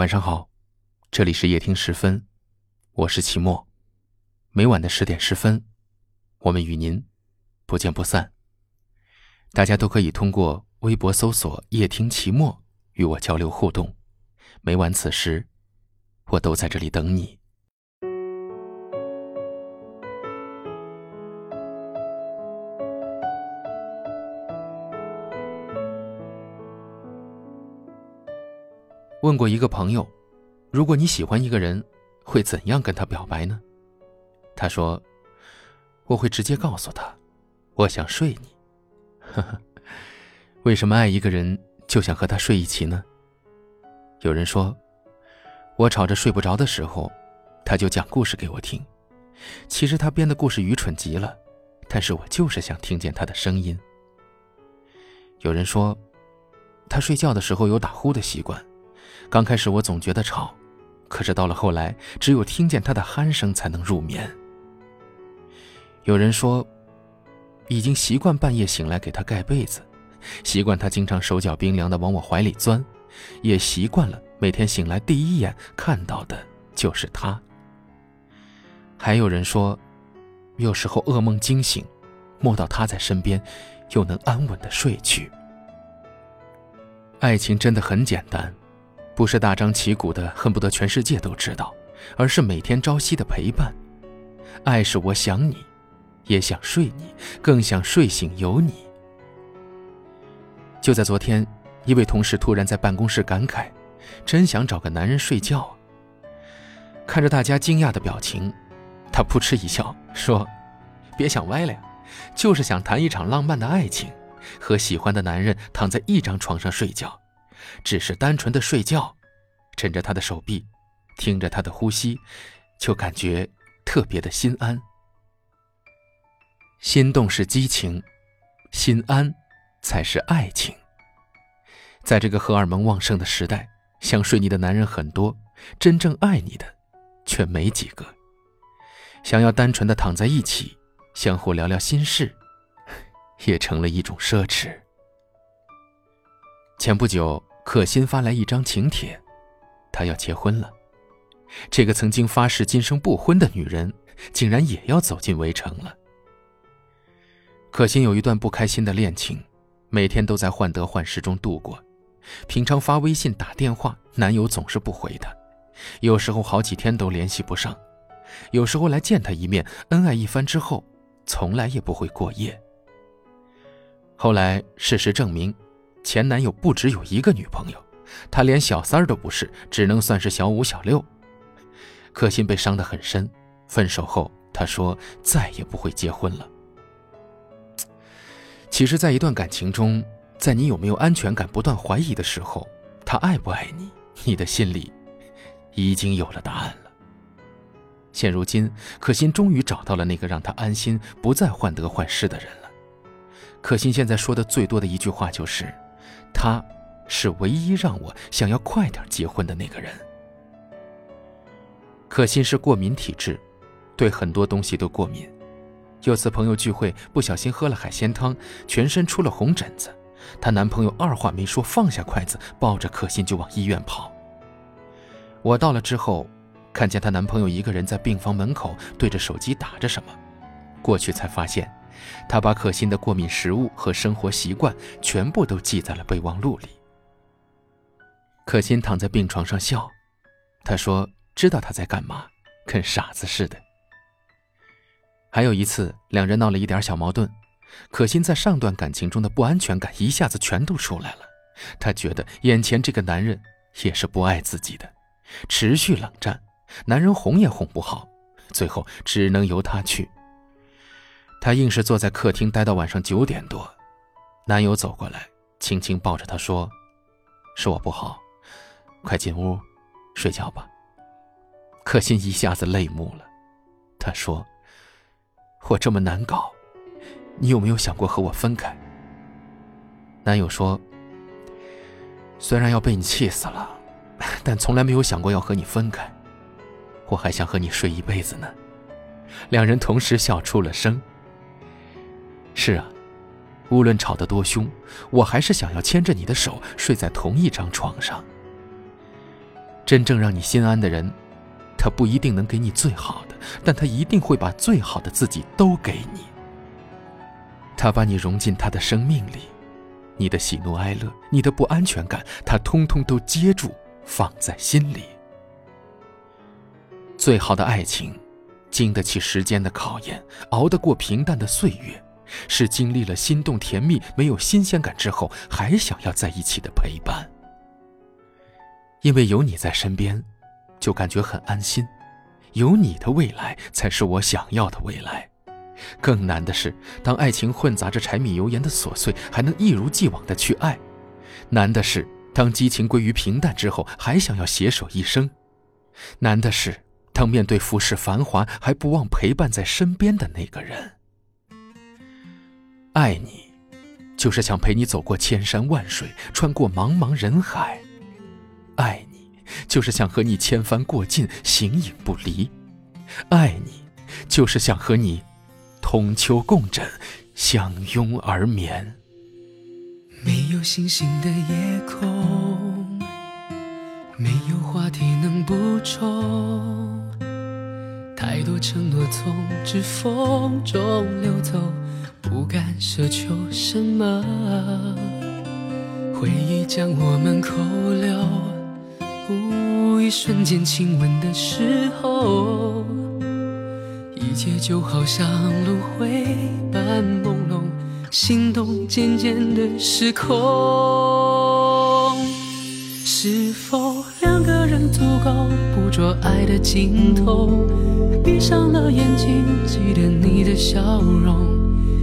晚上好，这里是夜听十分，我是齐墨。每晚的十点十分，我们与您不见不散。大家都可以通过微博搜索“夜听齐墨”与我交流互动。每晚此时，我都在这里等你。问过一个朋友，如果你喜欢一个人，会怎样跟他表白呢？他说：“我会直接告诉他，我想睡你。”呵呵，为什么爱一个人就想和他睡一起呢？有人说，我吵着睡不着的时候，他就讲故事给我听。其实他编的故事愚蠢极了，但是我就是想听见他的声音。有人说，他睡觉的时候有打呼的习惯。刚开始我总觉得吵，可是到了后来，只有听见他的鼾声才能入眠。有人说，已经习惯半夜醒来给他盖被子，习惯他经常手脚冰凉的往我怀里钻，也习惯了每天醒来第一眼看到的就是他。还有人说，有时候噩梦惊醒，梦到他在身边，又能安稳的睡去。爱情真的很简单。不是大张旗鼓的，恨不得全世界都知道，而是每天朝夕的陪伴。爱是我想你，也想睡你，更想睡醒有你。就在昨天，一位同事突然在办公室感慨：“真想找个男人睡觉。”看着大家惊讶的表情，他扑哧一笑说：“别想歪了呀，就是想谈一场浪漫的爱情，和喜欢的男人躺在一张床上睡觉。”只是单纯的睡觉，枕着他的手臂，听着他的呼吸，就感觉特别的心安。心动是激情，心安才是爱情。在这个荷尔蒙旺盛的时代，想睡你的男人很多，真正爱你的却没几个。想要单纯的躺在一起，相互聊聊心事，也成了一种奢侈。前不久。可心发来一张请帖，她要结婚了。这个曾经发誓今生不婚的女人，竟然也要走进围城了。可心有一段不开心的恋情，每天都在患得患失中度过。平常发微信、打电话，男友总是不回她，有时候好几天都联系不上。有时候来见她一面，恩爱一番之后，从来也不会过夜。后来事实证明。前男友不只有一个女朋友，他连小三儿都不是，只能算是小五、小六。可心被伤得很深，分手后他说再也不会结婚了。其实，在一段感情中，在你有没有安全感不断怀疑的时候，他爱不爱你，你的心里已经有了答案了。现如今，可心终于找到了那个让他安心、不再患得患失的人了。可心现在说的最多的一句话就是。他，是唯一让我想要快点结婚的那个人。可心是过敏体质，对很多东西都过敏。有次朋友聚会，不小心喝了海鲜汤，全身出了红疹子。她男朋友二话没说，放下筷子，抱着可心就往医院跑。我到了之后，看见她男朋友一个人在病房门口对着手机打着什么，过去才发现。他把可心的过敏食物和生活习惯全部都记在了备忘录里。可心躺在病床上笑，他说：“知道他在干嘛，跟傻子似的。”还有一次，两人闹了一点小矛盾，可心在上段感情中的不安全感一下子全都出来了。她觉得眼前这个男人也是不爱自己的，持续冷战，男人哄也哄不好，最后只能由他去。她硬是坐在客厅待到晚上九点多，男友走过来，轻轻抱着她说：“是我不好，快进屋睡觉吧。”可心一下子泪目了，她说：“我这么难搞，你有没有想过和我分开？”男友说：“虽然要被你气死了，但从来没有想过要和你分开，我还想和你睡一辈子呢。”两人同时笑出了声。是啊，无论吵得多凶，我还是想要牵着你的手睡在同一张床上。真正让你心安的人，他不一定能给你最好的，但他一定会把最好的自己都给你。他把你融进他的生命里，你的喜怒哀乐，你的不安全感，他通通都接住，放在心里。最好的爱情，经得起时间的考验，熬得过平淡的岁月，是经历了心动甜蜜、没有新鲜感之后，还想要在一起的陪伴。因为有你在身边，就感觉很安心。有你的未来才是我想要的未来。更难的是，当爱情混杂着柴米油盐的琐碎，还能一如既往的去爱；难的是，当激情归于平淡之后，还想要携手一生；难的是，当面对浮世繁华，还不忘陪伴在身边的那个人。爱你，就是想陪你走过千山万水，穿过茫茫人海。爱你，就是想和你千帆过尽，形影不离；爱你，就是想和你同秋共枕，相拥而眠。没有星星的夜空，没有话题能补充，太多承诺从指缝中流走，不敢奢求什么。回忆将我们扣留。一瞬间亲吻的时候，一切就好像轮回般朦胧，心动渐渐的失控。是否两个人足够捕捉爱的尽头？闭上了眼睛，记得你的笑容，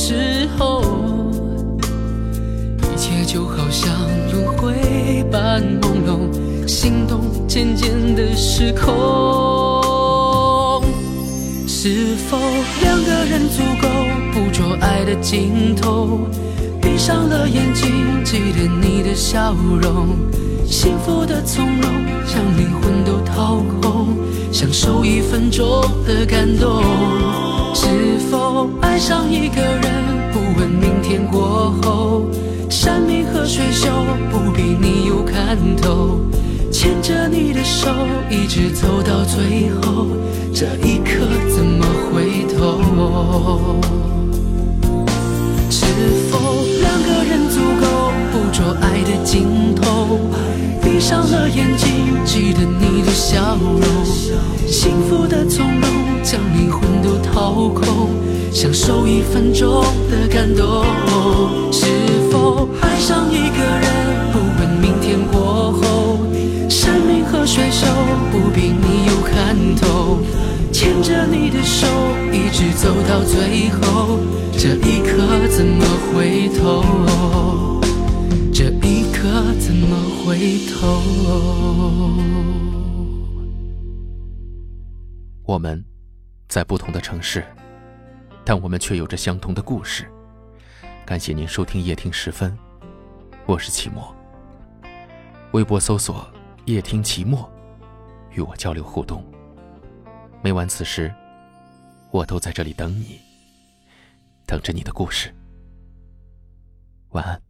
时候，一切就好像轮回般朦胧。心动渐渐的失控，是否两个人足够捕捉爱的尽头？闭上了眼睛，记得你的笑容，幸福的从容，将灵魂都掏空，享受一分钟的感动。是否爱上一个人，不问明天过后，山明和水秀不比你有看头。牵着你的手，一直走到最后，这一刻怎么回头？是否两个人足够捕捉爱的尽头？闭上了眼睛，记得你的笑容，幸福的从容，将灵魂都掏空，享受一分钟的感动。是否爱上一个人，不问明天过后？山明和水秀不比你有看头，牵着你的手一直走到最后，这一刻怎么回头？这一刻怎么回头？我们在不同的城市，但我们却有着相同的故事。感谢您收听夜听时分，我是齐墨。微博搜索。夜听期末，与我交流互动。每晚此时，我都在这里等你，等着你的故事。晚安。